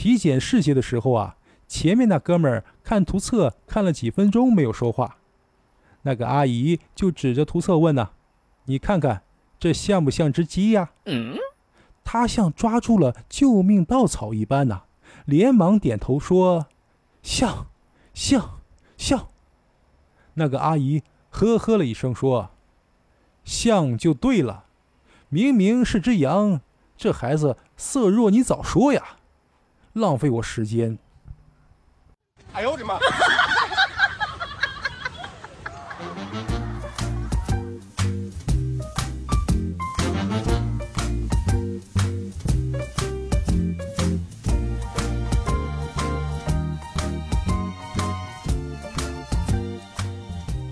体检试剂的时候啊，前面那哥们儿看图册看了几分钟没有说话，那个阿姨就指着图册问呐：“你看看这像不像只鸡呀？”嗯，他像抓住了救命稻草一般呐，连忙点头说：“像，像，像。”那个阿姨呵呵了一声说：“像就对了，明明是只羊，这孩子色弱，你早说呀！”浪费我时间！哎呦我的妈！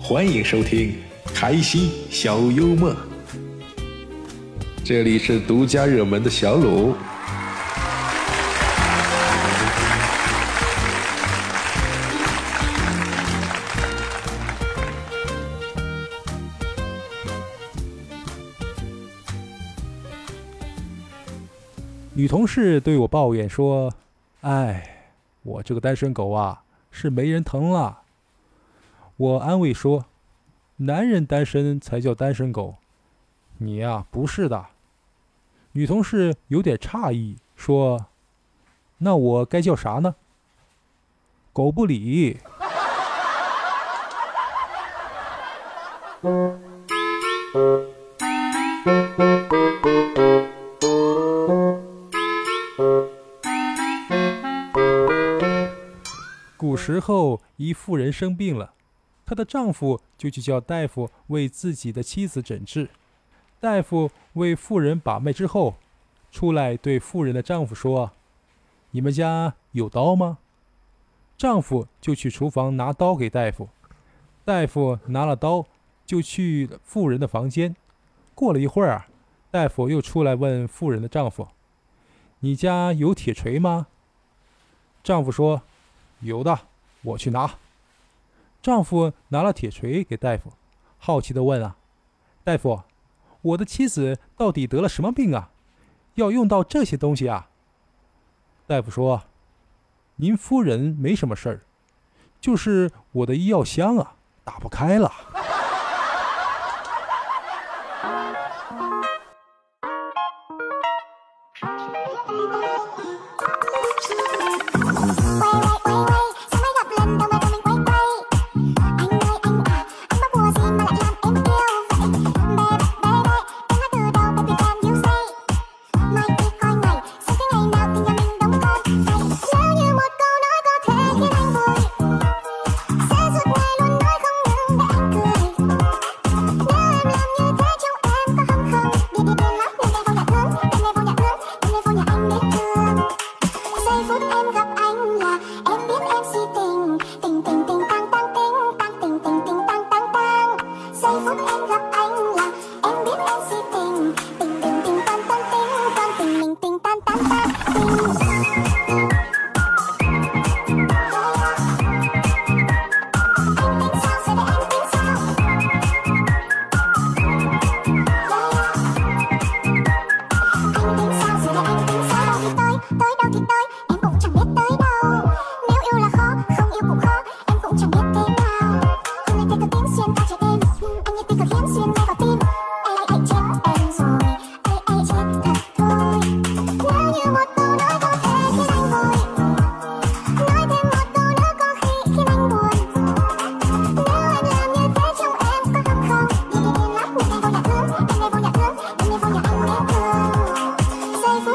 欢迎收听开心小幽默，这里是独家热门的小鲁。女同事对我抱怨说：“哎，我这个单身狗啊，是没人疼了。”我安慰说：“男人单身才叫单身狗，你呀不是的。”女同事有点诧异说：“那我该叫啥呢？”狗不理。时候，一妇人生病了，她的丈夫就去叫大夫为自己的妻子诊治。大夫为妇人把脉之后，出来对妇人的丈夫说：“你们家有刀吗？”丈夫就去厨房拿刀给大夫。大夫拿了刀，就去妇人的房间。过了一会儿，大夫又出来问妇人的丈夫：“你家有铁锤吗？”丈夫说。有的，我去拿。丈夫拿了铁锤给大夫，好奇的问啊：“大夫，我的妻子到底得了什么病啊？要用到这些东西啊？”大夫说：“您夫人没什么事儿，就是我的医药箱啊，打不开了。”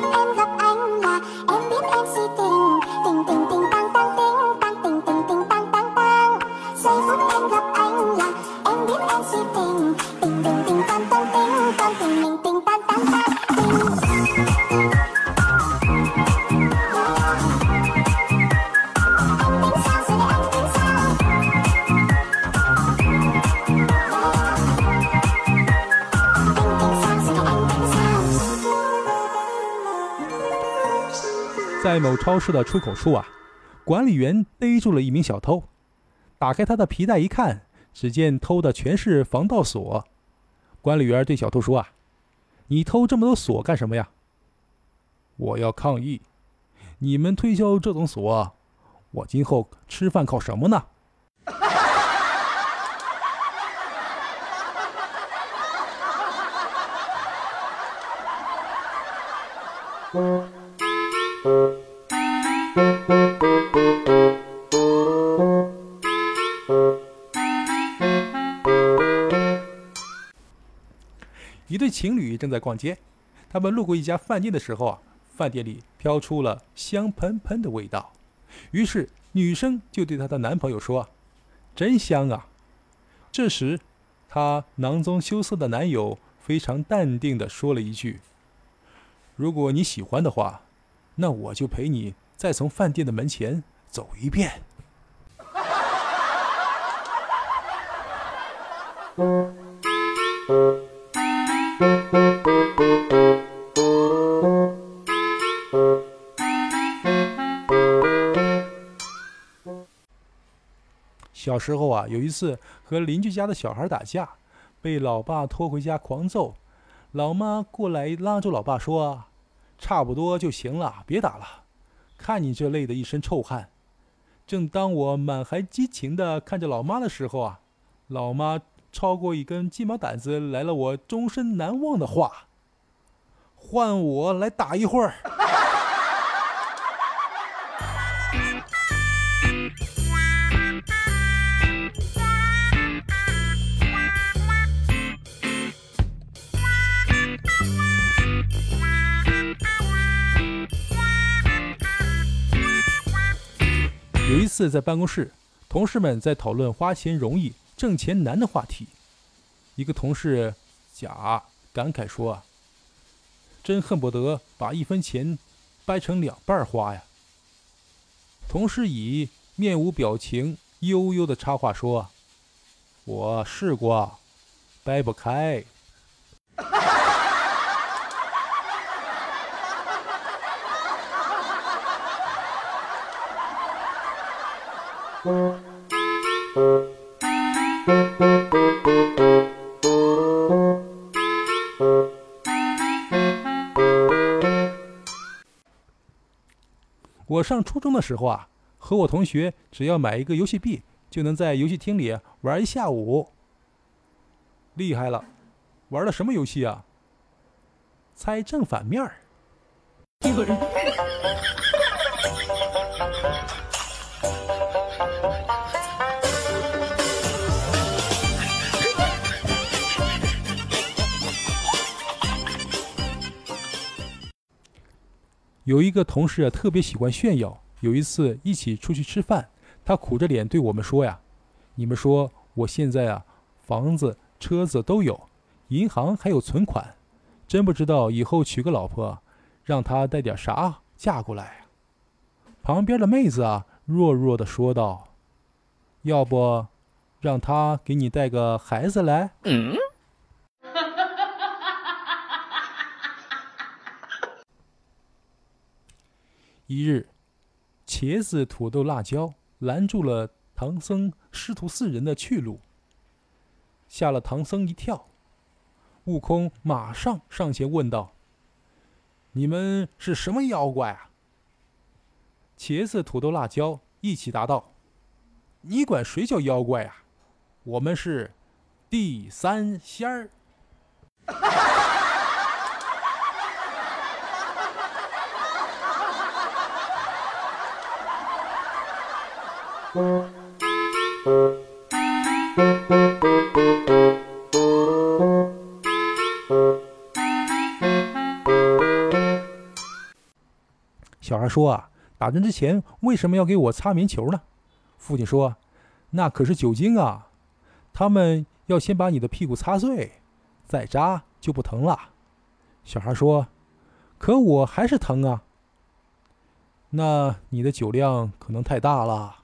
forever. 在某超市的出口处啊，管理员逮住了一名小偷，打开他的皮带一看，只见偷的全是防盗锁。管理员对小偷说：“啊，你偷这么多锁干什么呀？”我要抗议，你们推销这种锁，我今后吃饭靠什么呢？一对情侣正在逛街，他们路过一家饭店的时候啊，饭店里飘出了香喷喷的味道。于是女生就对她的男朋友说：“真香啊！”这时，她囊中羞涩的男友非常淡定地说了一句：“如果你喜欢的话，那我就陪你再从饭店的门前走一遍。”小时候啊，有一次和邻居家的小孩打架，被老爸拖回家狂揍。老妈过来拉住老爸说：“差不多就行了，别打了。看你这累的一身臭汗。”正当我满怀激情地看着老妈的时候啊，老妈超过一根鸡毛掸子，来了我终身难忘的话：“换我来打一会儿。”次在办公室，同事们在讨论花钱容易挣钱难的话题。一个同事甲感慨说：“啊真恨不得把一分钱掰成两半花呀。”同事乙面无表情、悠悠的插话说：“我试过，掰不开。”我上初中的时候啊，和我同学只要买一个游戏币，就能在游戏厅里玩一下午。厉害了，玩的什么游戏啊？猜正反面儿。一个人有一个同事啊，特别喜欢炫耀。有一次一起出去吃饭，他苦着脸对我们说：“呀，你们说我现在啊，房子、车子都有，银行还有存款，真不知道以后娶个老婆，让她带点啥嫁过来。”旁边的妹子啊，弱弱的说道：“要不，让他给你带个孩子来。”嗯。一日，茄子、土豆、辣椒拦住了唐僧师徒四人的去路，吓了唐僧一跳。悟空马上上前问道：“你们是什么妖怪啊？”茄子、土豆、辣椒一起答道：“你管谁叫妖怪啊？我们是地三仙儿。” 小孩说：“啊，打针之前为什么要给我擦棉球呢？”父亲说：“那可是酒精啊，他们要先把你的屁股擦碎，再扎就不疼了。”小孩说：“可我还是疼啊。”那你的酒量可能太大了。